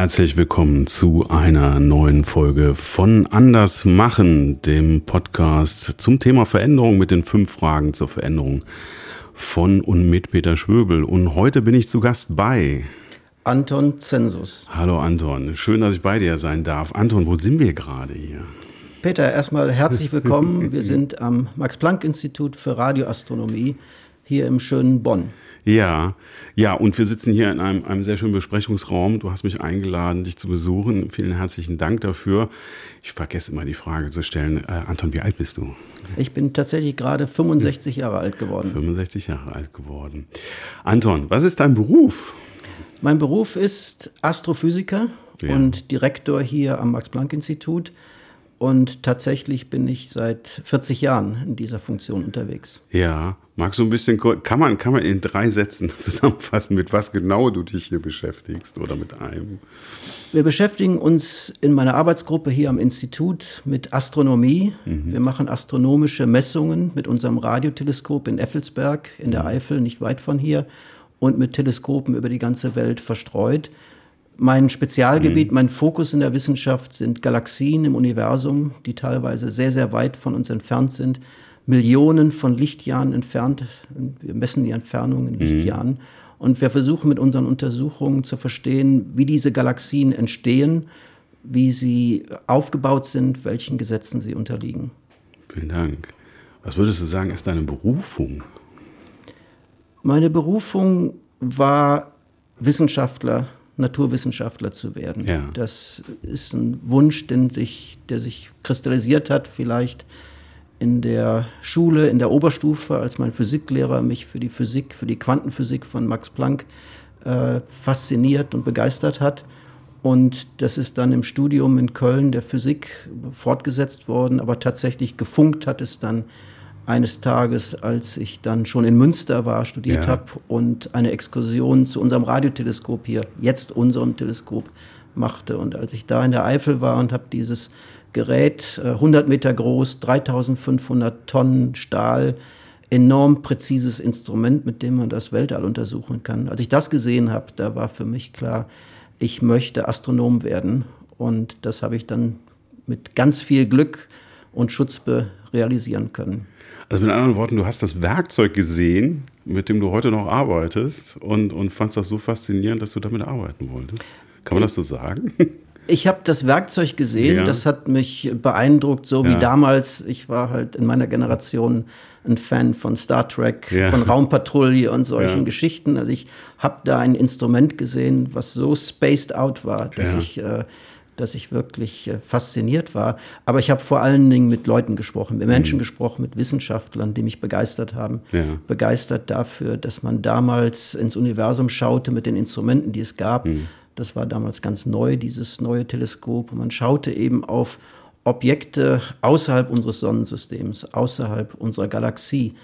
Herzlich willkommen zu einer neuen Folge von Anders machen, dem Podcast zum Thema Veränderung mit den fünf Fragen zur Veränderung von und mit Peter Schwöbel. Und heute bin ich zu Gast bei Anton Zensus. Hallo Anton, schön, dass ich bei dir sein darf. Anton, wo sind wir gerade hier? Peter, erstmal herzlich willkommen. Wir sind am Max-Planck-Institut für Radioastronomie hier im schönen Bonn. Ja, ja, und wir sitzen hier in einem, einem sehr schönen Besprechungsraum. Du hast mich eingeladen, dich zu besuchen. Vielen herzlichen Dank dafür. Ich vergesse immer die Frage zu stellen. Äh, Anton, wie alt bist du? Ich bin tatsächlich gerade 65 Jahre alt geworden. 65 Jahre alt geworden. Anton, was ist dein Beruf? Mein Beruf ist Astrophysiker ja. und Direktor hier am Max-Planck-Institut. Und tatsächlich bin ich seit 40 Jahren in dieser Funktion unterwegs. Ja, magst du ein bisschen, kann man, kann man in drei Sätzen zusammenfassen, mit was genau du dich hier beschäftigst oder mit einem? Wir beschäftigen uns in meiner Arbeitsgruppe hier am Institut mit Astronomie. Mhm. Wir machen astronomische Messungen mit unserem Radioteleskop in Effelsberg in der mhm. Eifel, nicht weit von hier, und mit Teleskopen über die ganze Welt verstreut. Mein Spezialgebiet, mhm. mein Fokus in der Wissenschaft sind Galaxien im Universum, die teilweise sehr, sehr weit von uns entfernt sind, Millionen von Lichtjahren entfernt. Wir messen die Entfernung in mhm. Lichtjahren. Und wir versuchen mit unseren Untersuchungen zu verstehen, wie diese Galaxien entstehen, wie sie aufgebaut sind, welchen Gesetzen sie unterliegen. Vielen Dank. Was würdest du sagen, ist deine Berufung? Meine Berufung war Wissenschaftler Naturwissenschaftler zu werden. Ja. Das ist ein Wunsch, den sich, der sich kristallisiert hat, vielleicht in der Schule, in der Oberstufe, als mein Physiklehrer mich für die Physik, für die Quantenphysik von Max Planck äh, fasziniert und begeistert hat. Und das ist dann im Studium in Köln der Physik fortgesetzt worden, aber tatsächlich gefunkt hat es dann eines Tages, als ich dann schon in Münster war, studiert ja. habe und eine Exkursion zu unserem Radioteleskop hier, jetzt unserem Teleskop, machte. Und als ich da in der Eifel war und habe dieses Gerät, 100 äh, Meter groß, 3500 Tonnen Stahl, enorm präzises Instrument, mit dem man das Weltall untersuchen kann. Als ich das gesehen habe, da war für mich klar, ich möchte Astronom werden. Und das habe ich dann mit ganz viel Glück und Schutzbe realisieren können. Also mit anderen Worten, du hast das Werkzeug gesehen, mit dem du heute noch arbeitest und, und fandst das so faszinierend, dass du damit arbeiten wolltest. Kann man das so sagen? Ich habe das Werkzeug gesehen, ja. das hat mich beeindruckt, so ja. wie damals. Ich war halt in meiner Generation ein Fan von Star Trek, ja. von Raumpatrouille und solchen Geschichten. Also ich habe da ein Instrument gesehen, was so spaced out war, dass ich äh, dass ich wirklich äh, fasziniert war. Aber ich habe vor allen Dingen mit Leuten gesprochen, mit Menschen mhm. gesprochen, mit Wissenschaftlern, die mich begeistert haben. Ja. Begeistert dafür, dass man damals ins Universum schaute mit den Instrumenten, die es gab. Mhm. Das war damals ganz neu, dieses neue Teleskop. Und man schaute eben auf Objekte außerhalb unseres Sonnensystems, außerhalb unserer Galaxie.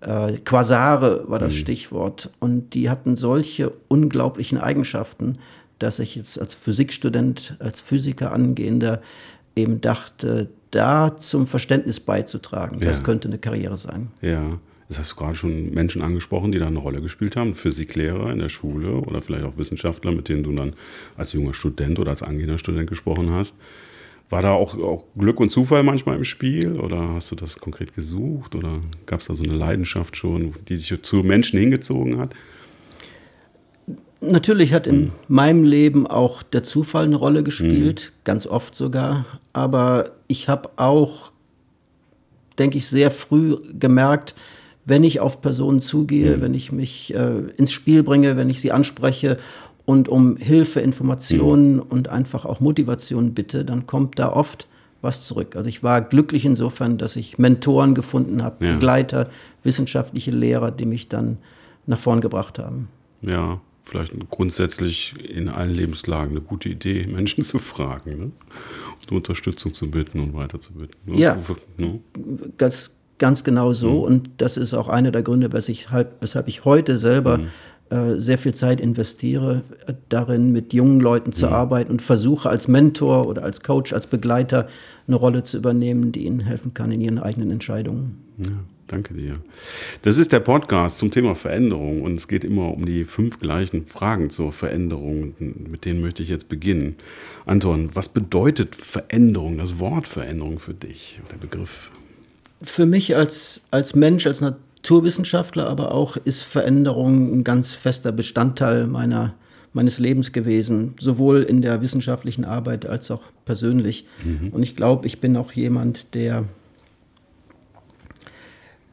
Äh, Quasare war das mhm. Stichwort. Und die hatten solche unglaublichen Eigenschaften, dass ich jetzt als Physikstudent, als Physiker angehender eben dachte, da zum Verständnis beizutragen. Das ja. könnte eine Karriere sein. Ja. Das hast du gerade schon Menschen angesprochen, die da eine Rolle gespielt haben, Physiklehrer in der Schule oder vielleicht auch Wissenschaftler, mit denen du dann als junger Student oder als angehender Student gesprochen hast. War da auch, auch Glück und Zufall manchmal im Spiel oder hast du das konkret gesucht oder gab es da so eine Leidenschaft schon, die dich zu Menschen hingezogen hat? Natürlich hat in mhm. meinem Leben auch der Zufall eine Rolle gespielt, mhm. ganz oft sogar. Aber ich habe auch, denke ich, sehr früh gemerkt, wenn ich auf Personen zugehe, mhm. wenn ich mich äh, ins Spiel bringe, wenn ich sie anspreche und um Hilfe, Informationen mhm. und einfach auch Motivation bitte, dann kommt da oft was zurück. Also ich war glücklich insofern, dass ich Mentoren gefunden habe, ja. Begleiter, wissenschaftliche Lehrer, die mich dann nach vorn gebracht haben. Ja, vielleicht grundsätzlich in allen Lebenslagen eine gute Idee, Menschen zu fragen, ne? um Unterstützung zu bitten und weiter zu bitten. Ne? Ja, ne? ganz, ganz genau so. Mhm. Und das ist auch einer der Gründe, weshalb, weshalb ich heute selber mhm. Äh, sehr viel Zeit investiere äh, darin, mit jungen Leuten zu ja. arbeiten und versuche als Mentor oder als Coach, als Begleiter eine Rolle zu übernehmen, die ihnen helfen kann in ihren eigenen Entscheidungen. Ja. Danke dir. Das ist der Podcast zum Thema Veränderung und es geht immer um die fünf gleichen Fragen zur Veränderung. Mit denen möchte ich jetzt beginnen. Anton, was bedeutet Veränderung, das Wort Veränderung für dich, der Begriff? Für mich als, als Mensch, als Naturwissenschaftler, aber auch ist Veränderung ein ganz fester Bestandteil meiner, meines Lebens gewesen, sowohl in der wissenschaftlichen Arbeit als auch persönlich. Mhm. Und ich glaube, ich bin auch jemand, der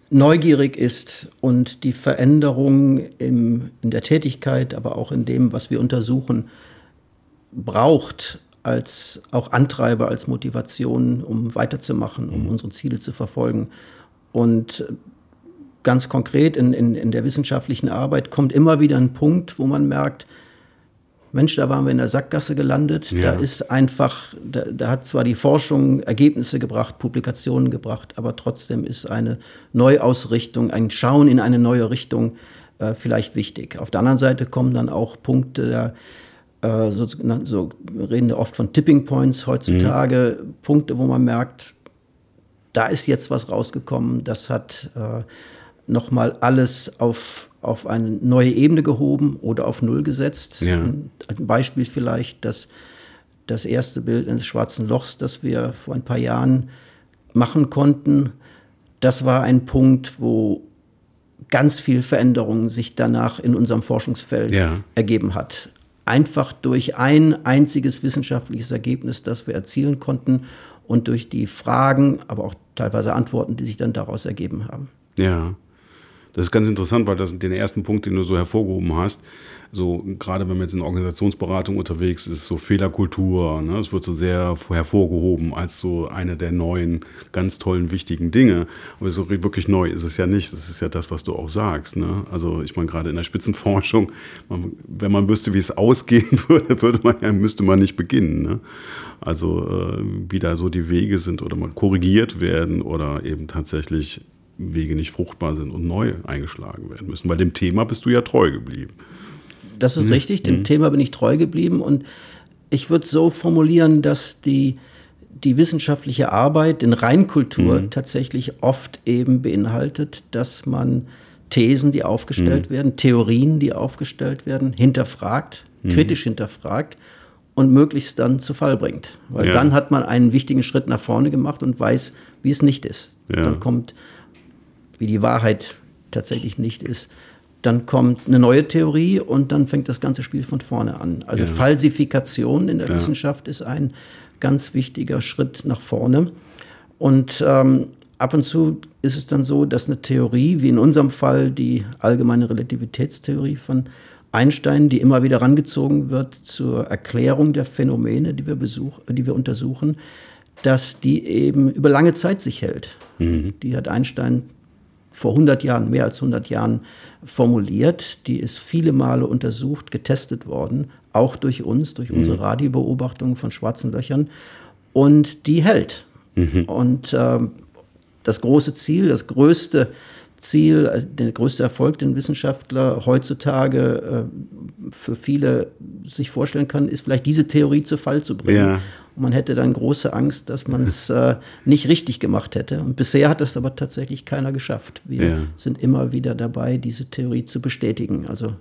neugierig ist und die Veränderung im, in der Tätigkeit, aber auch in dem, was wir untersuchen, braucht als auch Antreiber, als Motivation, um weiterzumachen, um mhm. unsere Ziele zu verfolgen. Und ganz konkret in, in, in der wissenschaftlichen Arbeit kommt immer wieder ein Punkt, wo man merkt, Mensch, da waren wir in der Sackgasse gelandet. Ja. Da ist einfach, da, da, hat zwar die Forschung Ergebnisse gebracht, Publikationen gebracht, aber trotzdem ist eine Neuausrichtung, ein Schauen in eine neue Richtung äh, vielleicht wichtig. Auf der anderen Seite kommen dann auch Punkte, äh, so, so reden wir oft von Tipping Points heutzutage, mhm. Punkte, wo man merkt, da ist jetzt was rausgekommen, das hat äh, nochmal alles auf auf eine neue Ebene gehoben oder auf Null gesetzt. Ja. Ein, Beispiel vielleicht, dass das erste Bild eines schwarzen Lochs, das wir vor ein paar Jahren machen konnten, das war ein Punkt, wo ganz viel Veränderung sich danach in unserem Forschungsfeld ja. ergeben hat. Einfach durch ein einziges wissenschaftliches Ergebnis, das wir erzielen konnten und durch die Fragen, aber auch teilweise Antworten, die sich dann daraus ergeben haben. Ja. Das ist ganz interessant, weil das den ersten Punkt, den du so hervorgehoben hast, so gerade wenn man jetzt in Organisationsberatung unterwegs ist, so Fehlerkultur, ne, es wird so sehr hervorgehoben als so eine der neuen, ganz tollen, wichtigen Dinge. Aber so wirklich neu ist es ja nicht. Das ist ja das, was du auch sagst. Ne? Also ich meine, gerade in der Spitzenforschung, man, wenn man wüsste, wie es ausgehen würde, würde man ja, müsste man nicht beginnen. Ne? Also äh, wie da so die Wege sind oder mal korrigiert werden oder eben tatsächlich Wege nicht fruchtbar sind und neu eingeschlagen werden müssen. Weil dem Thema bist du ja treu geblieben. Das ist mhm. richtig, dem mhm. Thema bin ich treu geblieben und ich würde so formulieren, dass die, die wissenschaftliche Arbeit in Reinkultur mhm. tatsächlich oft eben beinhaltet, dass man Thesen, die aufgestellt mhm. werden, Theorien, die aufgestellt werden, hinterfragt, mhm. kritisch hinterfragt und möglichst dann zu Fall bringt. Weil ja. dann hat man einen wichtigen Schritt nach vorne gemacht und weiß, wie es nicht ist. Ja. Dann kommt wie die Wahrheit tatsächlich nicht ist, dann kommt eine neue Theorie und dann fängt das ganze Spiel von vorne an. Also ja. Falsifikation in der ja. Wissenschaft ist ein ganz wichtiger Schritt nach vorne. Und ähm, ab und zu ist es dann so, dass eine Theorie, wie in unserem Fall die allgemeine Relativitätstheorie von Einstein, die immer wieder rangezogen wird zur Erklärung der Phänomene, die wir, besuch, die wir untersuchen, dass die eben über lange Zeit sich hält. Mhm. Die hat Einstein vor 100 Jahren, mehr als 100 Jahren formuliert. Die ist viele Male untersucht, getestet worden, auch durch uns, durch mhm. unsere Radiobeobachtungen von schwarzen Löchern. Und die hält. Mhm. Und äh, das große Ziel, das größte Ziel, äh, der größte Erfolg, den Wissenschaftler heutzutage äh, für viele sich vorstellen kann, ist vielleicht diese Theorie zu Fall zu bringen. Ja. Und man hätte dann große Angst, dass man es äh, nicht richtig gemacht hätte. Und bisher hat es aber tatsächlich keiner geschafft. Wir ja. sind immer wieder dabei, diese Theorie zu bestätigen. Also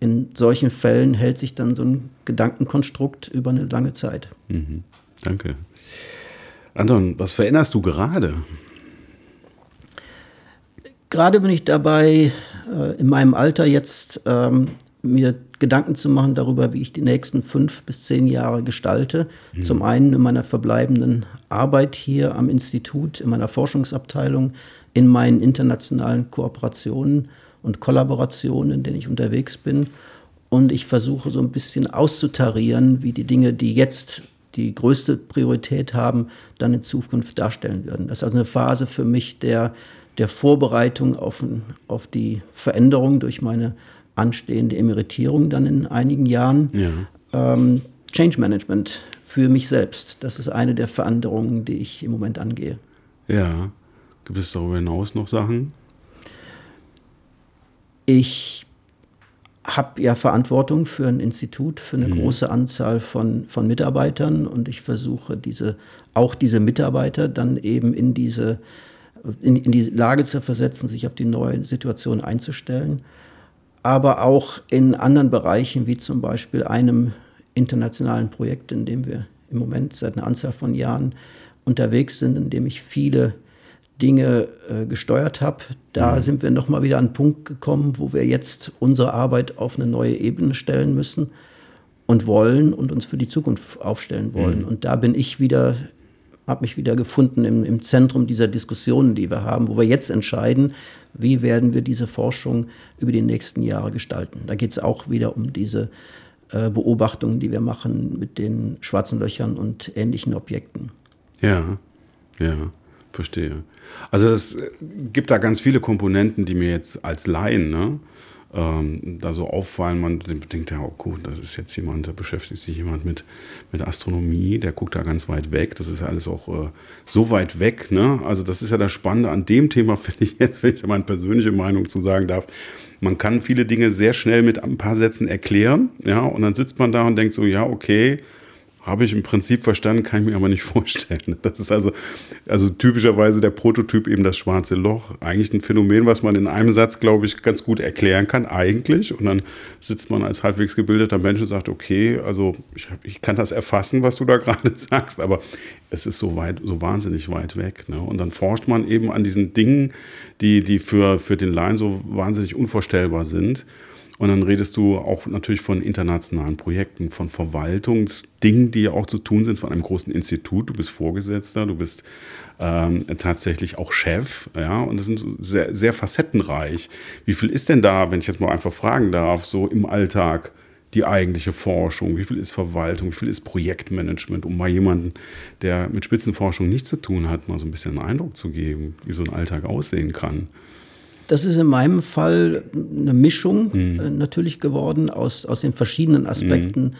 in solchen Fällen hält sich dann so ein Gedankenkonstrukt über eine lange Zeit. Mhm. Danke. Anton, was veränderst du gerade? Gerade bin ich dabei, äh, in meinem Alter jetzt ähm, mir Gedanken zu machen darüber, wie ich die nächsten fünf bis zehn Jahre gestalte. Mhm. Zum einen in meiner verbleibenden Arbeit hier am Institut, in meiner Forschungsabteilung, in meinen internationalen Kooperationen und Kollaborationen, in denen ich unterwegs bin. Und ich versuche so ein bisschen auszutarieren, wie die Dinge, die jetzt die größte Priorität haben, dann in Zukunft darstellen würden. Das ist also eine Phase für mich der, der Vorbereitung auf, auf die Veränderung durch meine anstehende Emeritierung dann in einigen Jahren. Ja. Ähm, Change Management für mich selbst. Das ist eine der Veränderungen, die ich im Moment angehe. Ja. Gibt es darüber hinaus noch Sachen? Ich habe ja Verantwortung für ein Institut, für eine mhm. große Anzahl von, von Mitarbeitern und ich versuche diese, auch diese Mitarbeiter dann eben in diese, in, in die Lage zu versetzen, sich auf die neue Situation einzustellen. Aber auch in anderen Bereichen, wie zum Beispiel einem internationalen Projekt, in dem wir im Moment seit einer Anzahl von Jahren unterwegs sind, in dem ich viele Dinge äh, gesteuert habe. Da mhm. sind wir nochmal wieder an einen Punkt gekommen, wo wir jetzt unsere Arbeit auf eine neue Ebene stellen müssen und wollen und uns für die Zukunft aufstellen wollen. Mhm. Und da bin ich wieder, habe mich wieder gefunden im, im Zentrum dieser Diskussionen, die wir haben, wo wir jetzt entscheiden, wie werden wir diese Forschung über die nächsten Jahre gestalten. Da geht es auch wieder um diese äh, Beobachtungen, die wir machen mit den schwarzen Löchern und ähnlichen Objekten. Ja, ja, verstehe. Also es gibt da ganz viele Komponenten, die mir jetzt als Laien ne, ähm, da so auffallen. Man denkt ja, oh gut, das ist jetzt jemand, da beschäftigt sich jemand mit, mit Astronomie, der guckt da ganz weit weg. Das ist ja alles auch äh, so weit weg. Ne? Also das ist ja das Spannende an dem Thema, finde ich jetzt, wenn ich meine persönliche Meinung zu sagen darf. Man kann viele Dinge sehr schnell mit ein paar Sätzen erklären, ja, und dann sitzt man da und denkt so, ja, okay, habe ich im Prinzip verstanden, kann ich mir aber nicht vorstellen. Das ist also, also typischerweise der Prototyp eben das schwarze Loch. Eigentlich ein Phänomen, was man in einem Satz, glaube ich, ganz gut erklären kann, eigentlich. Und dann sitzt man als halbwegs gebildeter Mensch und sagt, okay, also ich, ich kann das erfassen, was du da gerade sagst, aber es ist so weit, so wahnsinnig weit weg. Ne? Und dann forscht man eben an diesen Dingen, die, die für, für den Laien so wahnsinnig unvorstellbar sind. Und dann redest du auch natürlich von internationalen Projekten, von Verwaltungsdingen, die ja auch zu tun sind, von einem großen Institut. Du bist Vorgesetzter, du bist ähm, tatsächlich auch Chef, ja, und das sind sehr, sehr facettenreich. Wie viel ist denn da, wenn ich jetzt mal einfach fragen darf, so im Alltag? die eigentliche Forschung, wie viel ist Verwaltung, wie viel ist Projektmanagement, um mal jemanden, der mit Spitzenforschung nichts zu tun hat, mal so ein bisschen einen Eindruck zu geben, wie so ein Alltag aussehen kann. Das ist in meinem Fall eine Mischung mhm. äh, natürlich geworden aus, aus den verschiedenen Aspekten mhm.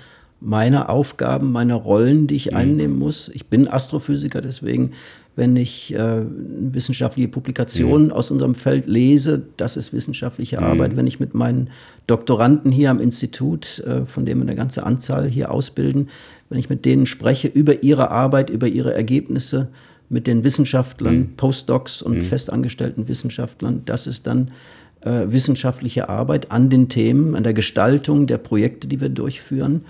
meiner Aufgaben, meiner Rollen, die ich mhm. einnehmen muss. Ich bin Astrophysiker, deswegen, wenn ich äh, wissenschaftliche Publikationen mhm. aus unserem Feld lese, das ist wissenschaftliche mhm. Arbeit. Wenn ich mit meinen Doktoranden hier am Institut, äh, von dem wir eine ganze Anzahl hier ausbilden, wenn ich mit denen spreche über ihre Arbeit, über ihre Ergebnisse, mit den Wissenschaftlern, mhm. Postdocs und mhm. festangestellten Wissenschaftlern. Das ist dann äh, wissenschaftliche Arbeit an den Themen, an der Gestaltung der Projekte, die wir durchführen.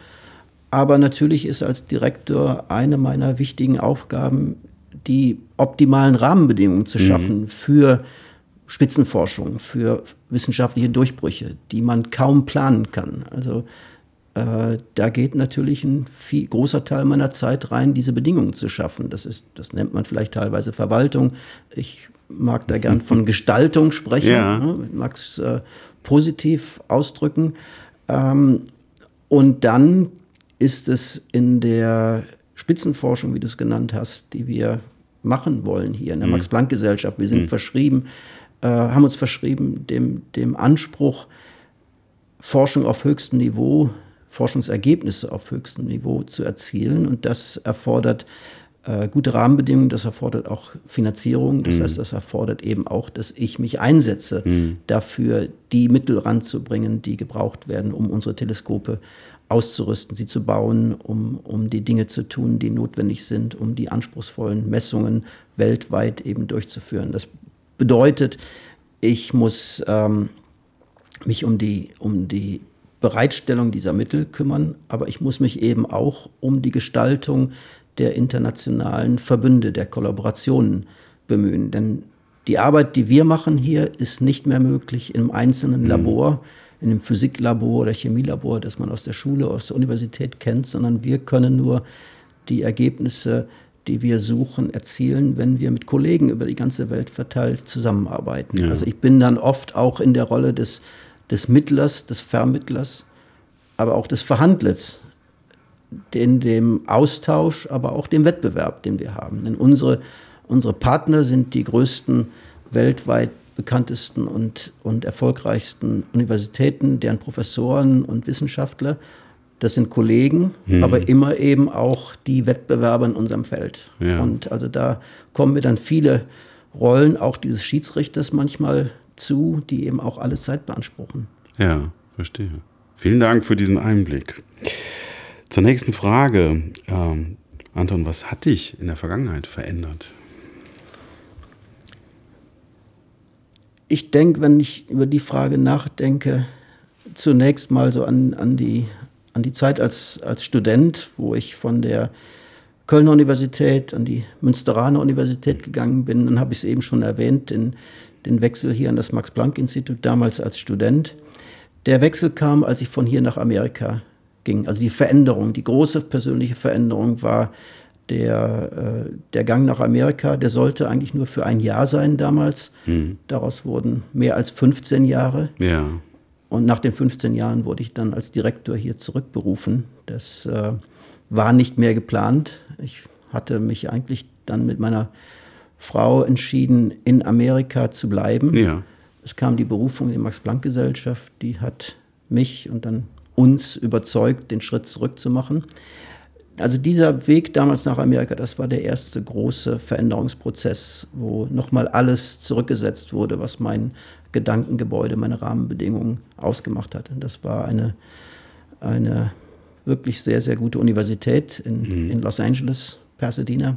Aber natürlich ist als Direktor eine meiner wichtigen Aufgaben, die optimalen Rahmenbedingungen zu mhm. schaffen mhm. für Spitzenforschung, für wissenschaftliche Durchbrüche, die man kaum planen kann. Also äh, da geht natürlich ein viel, großer Teil meiner Zeit rein, diese Bedingungen zu schaffen. Das, ist, das nennt man vielleicht teilweise Verwaltung. Ich mag da gern von Gestaltung sprechen, ja. ne? mag es äh, positiv ausdrücken. Ähm, und dann ist es in der Spitzenforschung, wie du es genannt hast, die wir machen wollen hier in der mhm. Max-Planck-Gesellschaft. Wir sind mhm. verschrieben, äh, haben uns verschrieben dem, dem Anspruch, Forschung auf höchstem Niveau Forschungsergebnisse auf höchstem Niveau zu erzielen. Und das erfordert äh, gute Rahmenbedingungen, das erfordert auch Finanzierung. Das mhm. heißt, das erfordert eben auch, dass ich mich einsetze, mhm. dafür die Mittel ranzubringen, die gebraucht werden, um unsere Teleskope auszurüsten, sie zu bauen, um, um die Dinge zu tun, die notwendig sind, um die anspruchsvollen Messungen weltweit eben durchzuführen. Das bedeutet, ich muss ähm, mich um die, um die Bereitstellung dieser Mittel kümmern, aber ich muss mich eben auch um die Gestaltung der internationalen Verbünde, der Kollaborationen bemühen. Denn die Arbeit, die wir machen hier, ist nicht mehr möglich im einzelnen mhm. Labor, in einem Physiklabor oder Chemielabor, das man aus der Schule, aus der Universität kennt, sondern wir können nur die Ergebnisse, die wir suchen, erzielen, wenn wir mit Kollegen über die ganze Welt verteilt zusammenarbeiten. Ja. Also ich bin dann oft auch in der Rolle des des Mittlers, des Vermittlers, aber auch des Verhandlers, in dem Austausch, aber auch dem Wettbewerb, den wir haben. Denn unsere, unsere Partner sind die größten weltweit bekanntesten und, und erfolgreichsten Universitäten, deren Professoren und Wissenschaftler. Das sind Kollegen, mhm. aber immer eben auch die Wettbewerber in unserem Feld. Ja. Und also da kommen mir dann viele Rollen auch dieses Schiedsrichters manchmal zu, die eben auch alle Zeit beanspruchen. Ja, verstehe. Vielen Dank für diesen Einblick. Zur nächsten Frage. Ähm, Anton, was hat dich in der Vergangenheit verändert? Ich denke, wenn ich über die Frage nachdenke, zunächst mal so an, an, die, an die Zeit als, als Student, wo ich von der Kölner Universität an die Münsteraner Universität gegangen bin. Dann habe ich es eben schon erwähnt, den, den Wechsel hier an das Max-Planck-Institut, damals als Student. Der Wechsel kam, als ich von hier nach Amerika ging. Also die Veränderung, die große persönliche Veränderung war der, äh, der Gang nach Amerika. Der sollte eigentlich nur für ein Jahr sein damals. Mhm. Daraus wurden mehr als 15 Jahre. Ja. Und nach den 15 Jahren wurde ich dann als Direktor hier zurückberufen. Das äh, war nicht mehr geplant. Ich hatte mich eigentlich dann mit meiner Frau entschieden, in Amerika zu bleiben. Ja. Es kam die Berufung der Max-Planck-Gesellschaft, die hat mich und dann uns überzeugt, den Schritt zurückzumachen. Also dieser Weg damals nach Amerika, das war der erste große Veränderungsprozess, wo nochmal alles zurückgesetzt wurde, was mein Gedankengebäude, meine Rahmenbedingungen ausgemacht hat. Und das war eine, eine wirklich sehr, sehr gute Universität in, mhm. in Los Angeles, Pasadena.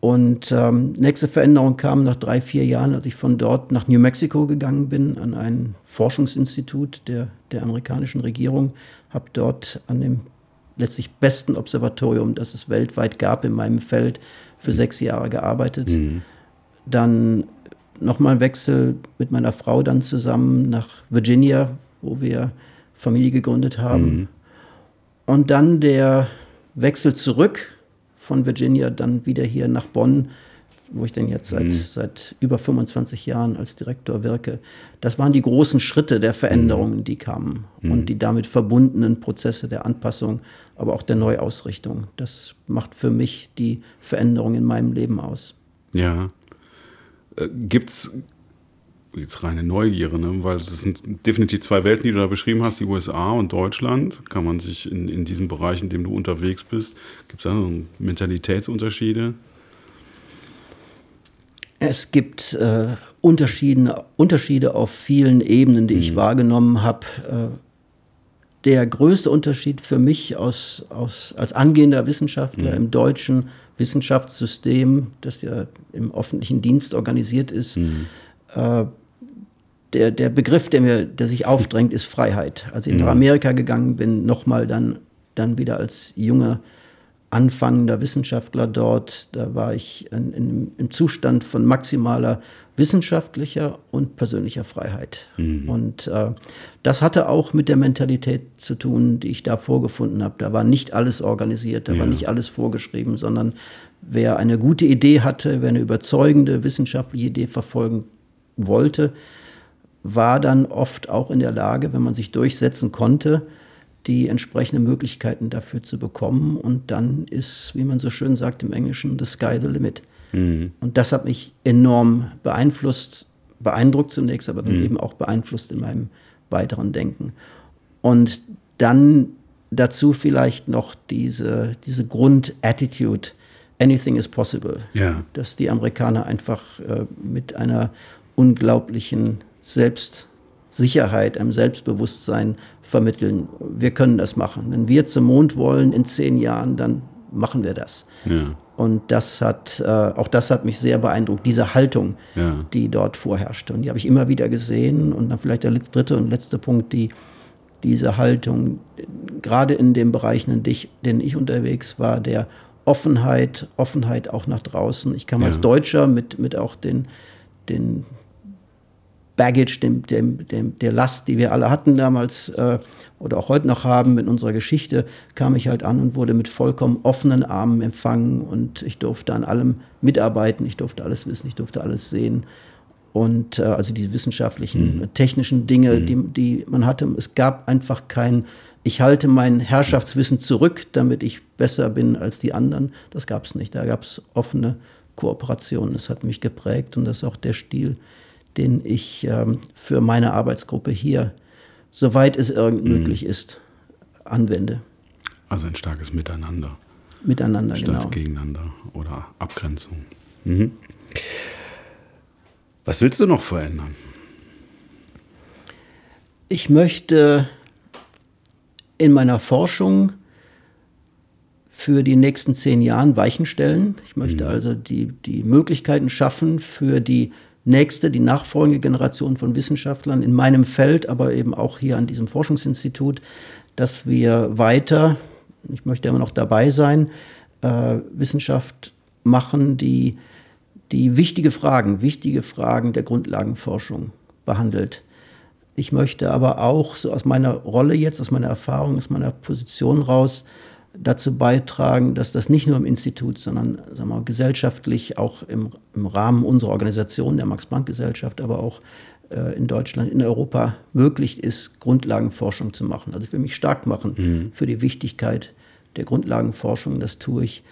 Und ähm, nächste Veränderung kam nach drei, vier Jahren, als ich von dort nach New Mexico gegangen bin, an ein Forschungsinstitut der, der amerikanischen Regierung, habe dort an dem letztlich besten Observatorium, das es weltweit gab in meinem Feld, für sechs Jahre gearbeitet. Mhm. Dann nochmal Wechsel mit meiner Frau dann zusammen nach Virginia, wo wir Familie gegründet haben. Mhm. Und dann der Wechsel zurück von Virginia dann wieder hier nach Bonn, wo ich denn jetzt seit, mhm. seit über 25 Jahren als Direktor wirke. Das waren die großen Schritte der Veränderungen, die kamen mhm. und die damit verbundenen Prozesse der Anpassung, aber auch der Neuausrichtung. Das macht für mich die Veränderung in meinem Leben aus. Ja. Äh, Gibt es jetzt reine Neugierde, ne? weil es sind definitiv zwei Welten, die du da beschrieben hast, die USA und Deutschland. Kann man sich in, in diesem Bereich, in dem du unterwegs bist, gibt es da so Mentalitätsunterschiede? Es gibt äh, Unterschiede, Unterschiede auf vielen Ebenen, die mhm. ich wahrgenommen habe. Äh, der größte Unterschied für mich aus, aus, als angehender Wissenschaftler mhm. im deutschen Wissenschaftssystem, das ja im öffentlichen Dienst organisiert ist, mhm. äh, der, der Begriff, der mir, der sich aufdrängt, ist Freiheit. Als ich nach mhm. Amerika gegangen bin, nochmal dann, dann wieder als junger, anfangender Wissenschaftler dort, da war ich in, in, im Zustand von maximaler wissenschaftlicher und persönlicher Freiheit. Mhm. Und äh, das hatte auch mit der Mentalität zu tun, die ich da vorgefunden habe. Da war nicht alles organisiert, da ja. war nicht alles vorgeschrieben, sondern wer eine gute Idee hatte, wer eine überzeugende wissenschaftliche Idee verfolgen wollte, war dann oft auch in der Lage, wenn man sich durchsetzen konnte, die entsprechenden Möglichkeiten dafür zu bekommen. Und dann ist, wie man so schön sagt im Englischen, the sky the limit. Mhm. Und das hat mich enorm beeinflusst, beeindruckt zunächst, aber dann mhm. eben auch beeinflusst in meinem weiteren Denken. Und dann dazu vielleicht noch diese, diese Grundattitude, anything is possible. Ja. Dass die Amerikaner einfach äh, mit einer unglaublichen Selbstsicherheit, einem Selbstbewusstsein vermitteln. Wir können das machen. Wenn wir zum Mond wollen in zehn Jahren, dann machen wir das. Ja. Und das hat, äh, auch das hat mich sehr beeindruckt, diese Haltung, ja. die dort vorherrschte. Und die habe ich immer wieder gesehen. Und dann vielleicht der dritte und letzte Punkt, die, diese Haltung, gerade in den Bereichen, in denen ich unterwegs war, der Offenheit, Offenheit auch nach draußen. Ich kam ja. als Deutscher mit, mit auch den, den Baggage, dem, dem, dem, der Last, die wir alle hatten damals äh, oder auch heute noch haben mit unserer Geschichte, kam ich halt an und wurde mit vollkommen offenen Armen empfangen und ich durfte an allem mitarbeiten, ich durfte alles wissen, ich durfte alles sehen. Und äh, also die wissenschaftlichen, mhm. technischen Dinge, mhm. die, die man hatte. Es gab einfach kein, ich halte mein Herrschaftswissen zurück, damit ich besser bin als die anderen. Das gab es nicht. Da gab es offene Kooperation. Das hat mich geprägt und das ist auch der Stil, den ich ähm, für meine Arbeitsgruppe hier, soweit es irgend mhm. möglich ist, anwende. Also ein starkes Miteinander. Miteinander, statt genau. gegeneinander oder Abgrenzung. Mhm. Was willst du noch verändern? Ich möchte in meiner Forschung für die nächsten zehn Jahre Weichen stellen. Ich möchte mhm. also die, die Möglichkeiten schaffen für die nächste, die nachfolgende Generation von Wissenschaftlern in meinem Feld, aber eben auch hier an diesem Forschungsinstitut, dass wir weiter, ich möchte immer noch dabei sein, äh, Wissenschaft machen, die, die wichtige Fragen, wichtige Fragen der Grundlagenforschung behandelt. Ich möchte aber auch so aus meiner Rolle jetzt, aus meiner Erfahrung, aus meiner Position raus dazu beitragen, dass das nicht nur im Institut, sondern sagen wir, gesellschaftlich auch im, im Rahmen unserer Organisation, der Max-Planck-Gesellschaft, aber auch äh, in Deutschland, in Europa möglich ist, Grundlagenforschung zu machen. Also ich will mich stark machen mhm. für die Wichtigkeit der Grundlagenforschung. Das tue ich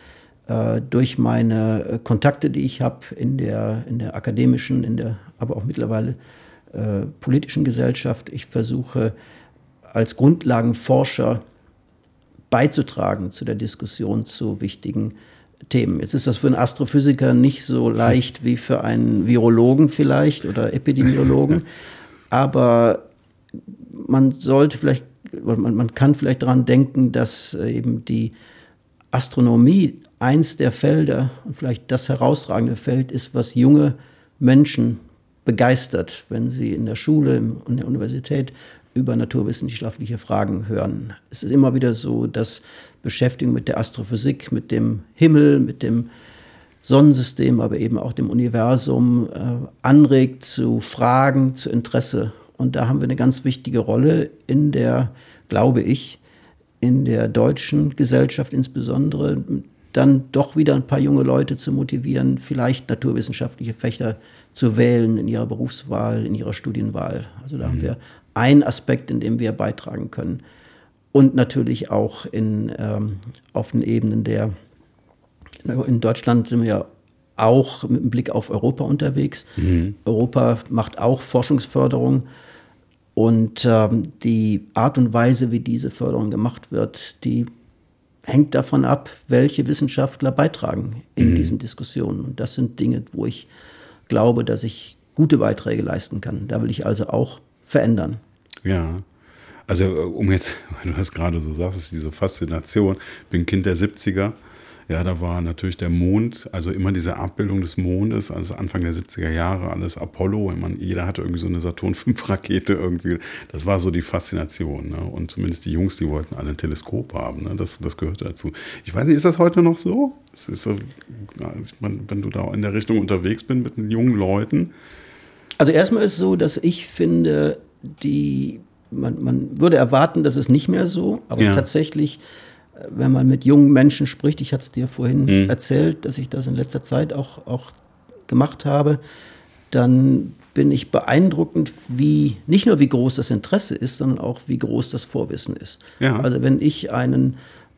äh, durch meine äh, Kontakte, die ich habe in der, in der akademischen, in der, aber auch mittlerweile äh, politischen Gesellschaft. Ich versuche als Grundlagenforscher beizutragen zu der Diskussion zu wichtigen Themen. Jetzt ist das für einen Astrophysiker nicht so leicht wie für einen Virologen vielleicht oder Epidemiologen, aber man sollte vielleicht, man, man kann vielleicht daran denken, dass eben die Astronomie eins der Felder und vielleicht das herausragende Feld ist, was junge Menschen begeistert, wenn sie in der Schule, in der Universität über naturwissenschaftliche Fragen hören. Es ist immer wieder so, dass Beschäftigung mit der Astrophysik, mit dem Himmel, mit dem Sonnensystem, aber eben auch dem Universum äh, anregt zu Fragen, zu Interesse. Und da haben wir eine ganz wichtige Rolle in der, glaube ich, in der deutschen Gesellschaft insbesondere, dann doch wieder ein paar junge Leute zu motivieren, vielleicht naturwissenschaftliche Fächer zu wählen in ihrer Berufswahl, in ihrer Studienwahl. Also da mhm. haben wir ein Aspekt, in dem wir beitragen können. Und natürlich auch in, ähm, auf den Ebenen der, in Deutschland sind wir ja auch mit dem Blick auf Europa unterwegs. Mhm. Europa macht auch Forschungsförderung. Und ähm, die Art und Weise, wie diese Förderung gemacht wird, die hängt davon ab, welche Wissenschaftler beitragen in mhm. diesen Diskussionen. Und das sind Dinge, wo ich glaube, dass ich gute Beiträge leisten kann. Da will ich also auch verändern. Ja. Also äh, um jetzt, weil du das gerade so sagst, ist diese Faszination. Ich bin Kind der 70er. Ja, da war natürlich der Mond, also immer diese Abbildung des Mondes, also Anfang der 70er Jahre, alles Apollo. Man, jeder hatte irgendwie so eine Saturn-5-Rakete irgendwie. Das war so die Faszination. Ne? Und zumindest die Jungs, die wollten alle ein Teleskop haben. Ne? Das, das gehört dazu. Ich weiß nicht, ist das heute noch so? So ich meine, wenn du da in der Richtung unterwegs bist mit den jungen Leuten. Also erstmal ist es so, dass ich finde, die, man, man würde erwarten, dass es nicht mehr so, aber ja. tatsächlich, äh, wenn man mit jungen Menschen spricht, ich hatte es dir vorhin mhm. erzählt, dass ich das in letzter Zeit auch, auch gemacht habe, dann bin ich beeindruckend, wie nicht nur wie groß das Interesse ist, sondern auch wie groß das Vorwissen ist. Ja. Also wenn ich einen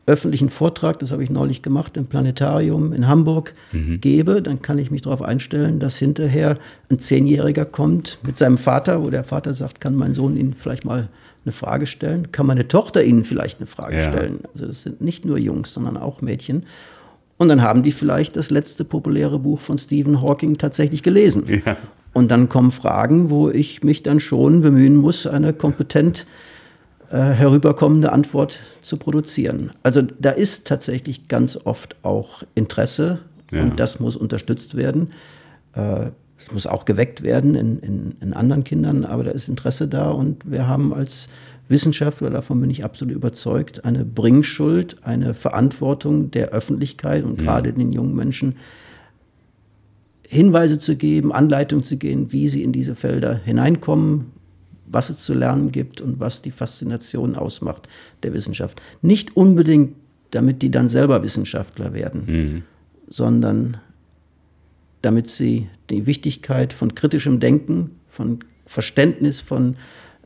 öffentlichen Vortrag, das habe ich neulich gemacht im Planetarium in Hamburg, mhm. gebe, dann kann ich mich darauf einstellen, dass hinterher ein Zehnjähriger kommt mit seinem Vater, wo der Vater sagt, kann mein Sohn Ihnen vielleicht mal eine Frage stellen? Kann meine Tochter Ihnen vielleicht eine Frage ja. stellen? Also das sind nicht nur Jungs, sondern auch Mädchen. Und dann haben die vielleicht das letzte populäre Buch von Stephen Hawking tatsächlich gelesen. Ja. Und dann kommen Fragen, wo ich mich dann schon bemühen muss, eine kompetent herüberkommende Antwort zu produzieren. Also da ist tatsächlich ganz oft auch Interesse ja. und das muss unterstützt werden. Äh, es muss auch geweckt werden in, in, in, anderen Kindern, aber da ist Interesse da und wir haben als Wissenschaftler, davon bin ich absolut überzeugt, eine Bringschuld, eine Verantwortung der Öffentlichkeit und ja. gerade den jungen Menschen, Hinweise zu geben, Anleitungen zu gehen, wie sie in diese Felder hineinkommen, was es zu lernen gibt und was die Faszination ausmacht der Wissenschaft. Nicht unbedingt, damit die dann selber Wissenschaftler werden, mhm. sondern damit sie die Wichtigkeit von kritischem Denken, von Verständnis von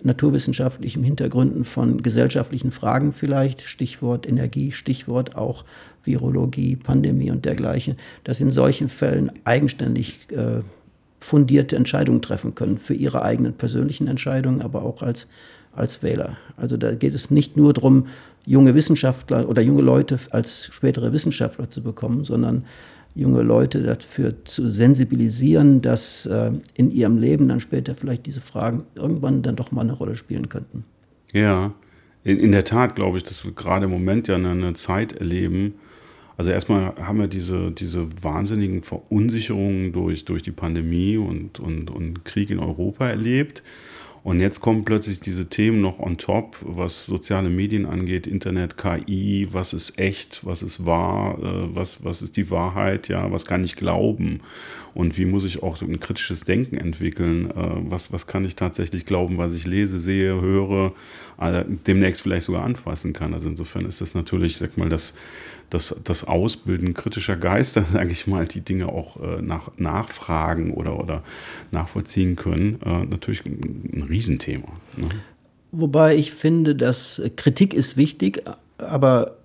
naturwissenschaftlichen Hintergründen, von gesellschaftlichen Fragen vielleicht, Stichwort Energie, Stichwort auch Virologie, Pandemie und dergleichen, dass in solchen Fällen eigenständig äh, fundierte Entscheidungen treffen können für ihre eigenen persönlichen Entscheidungen, aber auch als, als Wähler. Also da geht es nicht nur darum, junge Wissenschaftler oder junge Leute als spätere Wissenschaftler zu bekommen, sondern junge Leute dafür zu sensibilisieren, dass äh, in ihrem Leben dann später vielleicht diese Fragen irgendwann dann doch mal eine Rolle spielen könnten. Ja, in, in der Tat glaube ich, dass wir gerade im Moment ja eine, eine Zeit erleben, also erstmal haben wir diese, diese wahnsinnigen Verunsicherungen durch, durch die Pandemie und, und, und Krieg in Europa erlebt. Und jetzt kommen plötzlich diese Themen noch on top, was soziale Medien angeht, Internet, KI, was ist echt, was ist wahr, äh, was, was ist die Wahrheit, ja, was kann ich glauben und wie muss ich auch so ein kritisches Denken entwickeln, äh, was, was kann ich tatsächlich glauben, was ich lese, sehe, höre, äh, demnächst vielleicht sogar anfassen kann. Also insofern ist das natürlich, sag mal, das, das, das Ausbilden kritischer Geister, sage ich mal, die Dinge auch äh, nach, nachfragen oder, oder nachvollziehen können, natürlich ein, ein Riesenthema. Ne? Wobei ich finde, dass Kritik ist wichtig, aber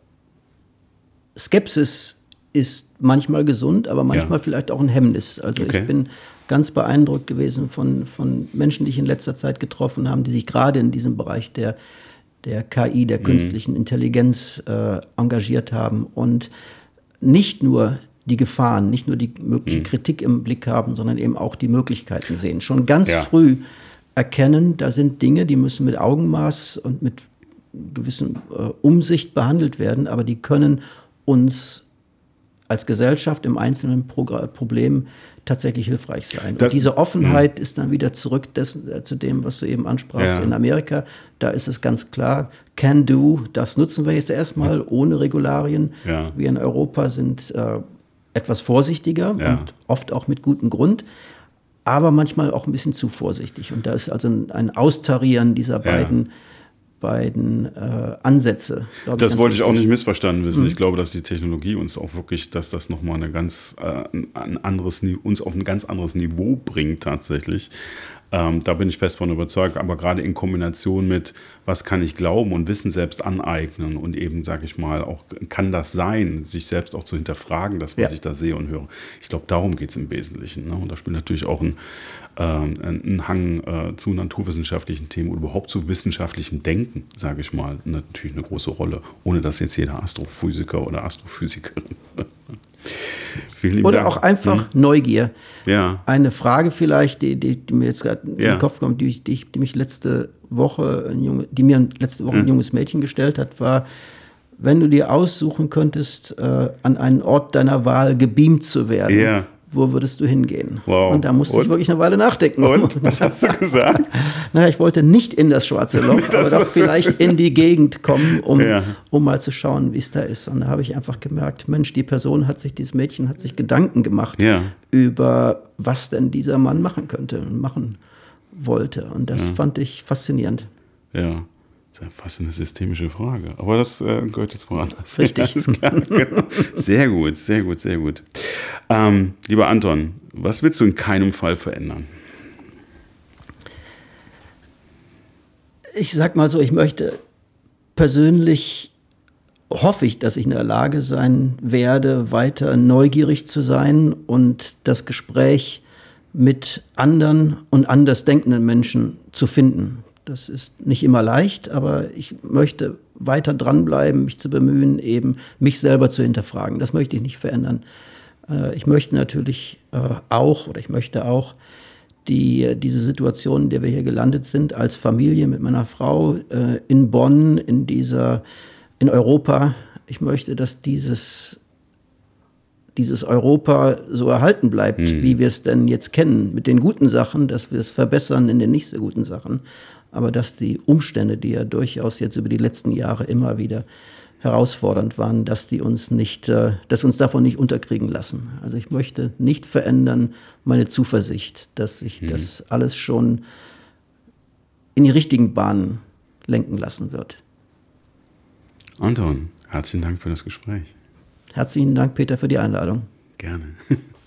Skepsis ist manchmal gesund, aber manchmal ja. vielleicht auch ein Hemmnis. Also okay. ich bin ganz beeindruckt gewesen von, von Menschen, die ich in letzter Zeit getroffen habe, die sich gerade in diesem Bereich der der KI, der mhm. künstlichen Intelligenz äh, engagiert haben und nicht nur die Gefahren, nicht nur die mögliche mhm. Kritik im Blick haben, sondern eben auch die Möglichkeiten sehen. Schon ganz ja. früh erkennen, da sind Dinge, die müssen mit Augenmaß und mit gewissen äh, Umsicht behandelt werden, aber die können uns als Gesellschaft im einzelnen Pro Problem tatsächlich hilfreich sein. Das, und diese Offenheit mh. ist dann wieder zurück des, äh, zu dem, was du eben ansprachst. Ja. In Amerika, da ist es ganz klar, can do, das nutzen wir jetzt erstmal ohne Regularien. Ja. Wir in Europa sind äh, etwas vorsichtiger und oft auch mit gutem Grund aber manchmal auch ein bisschen zu vorsichtig. Und da ist also ein, ein Austarieren dieser beiden beiden äh, Ansätze. Das ich, wollte ich auch nicht missverstanden wissen. Mhm. Ich glaube, dass die Technologie uns auch wirklich, dass das nochmal eine ganz, äh, ein anderes, uns auf ein ganz anderes Niveau bringt tatsächlich. Ähm, da bin ich fest von überzeugt, aber gerade in Kombination mit, was kann ich glauben und Wissen selbst aneignen und eben, sage ich mal, auch kann das sein, sich selbst auch zu hinterfragen, das, was ja. ich da sehe und höre. Ich glaube, darum geht es im Wesentlichen. Ne? Und da spielt natürlich auch ein, äh, ein Hang äh, zu naturwissenschaftlichen Themen oder überhaupt zu wissenschaftlichem Denken, sage ich mal, natürlich eine große Rolle, ohne dass jetzt jeder Astrophysiker oder Astrophysikerin Oder Dank. auch einfach hm. Neugier. Ja. Eine Frage vielleicht, die, die, die mir jetzt gerade in den Kopf kommt, die, die, die, mich letzte Woche, ein Junge, die mir letzte Woche hm. ein junges Mädchen gestellt hat, war, wenn du dir aussuchen könntest, äh, an einen Ort deiner Wahl gebeamt zu werden, ja wo würdest du hingehen? Wow. Und da musste und? ich wirklich eine Weile nachdenken. Und? Was hast du gesagt? naja, ich wollte nicht in das schwarze Loch, aber doch vielleicht in die Gegend kommen, um, ja. um mal zu schauen, wie es da ist. Und da habe ich einfach gemerkt, Mensch, die Person hat sich, dieses Mädchen hat sich Gedanken gemacht ja. über, was denn dieser Mann machen könnte und machen wollte. Und das ja. fand ich faszinierend. Ja. Fast eine systemische Frage. Aber das äh, gehört jetzt woanders. Richtig. Genau. Sehr gut, sehr gut, sehr gut. Ähm, lieber Anton, was willst du in keinem Fall verändern? Ich sag mal so, ich möchte persönlich hoffe ich, dass ich in der Lage sein werde, weiter neugierig zu sein und das Gespräch mit anderen und anders denkenden Menschen zu finden. Das ist nicht immer leicht, aber ich möchte weiter dranbleiben, mich zu bemühen, eben mich selber zu hinterfragen. Das möchte ich nicht verändern. Äh, ich möchte natürlich äh, auch, oder ich möchte auch, die, diese Situation, in der wir hier gelandet sind, als Familie mit meiner Frau äh, in Bonn, in dieser, in Europa, ich möchte, dass dieses, dieses Europa so erhalten bleibt, hm. wie wir es denn jetzt kennen, mit den guten Sachen, dass wir es verbessern in den nicht so guten Sachen aber dass die Umstände, die ja durchaus jetzt über die letzten Jahre immer wieder herausfordernd waren, dass die uns nicht, äh, dass uns davon nicht unterkriegen lassen. Also ich möchte nicht verändern meine Zuversicht, dass sich mhm. das alles schon in die richtigen Bahnen lenken lassen wird. Anton, herzlichen Dank für das Gespräch. Herzlichen Dank, Peter, für die Einladung. Gerne.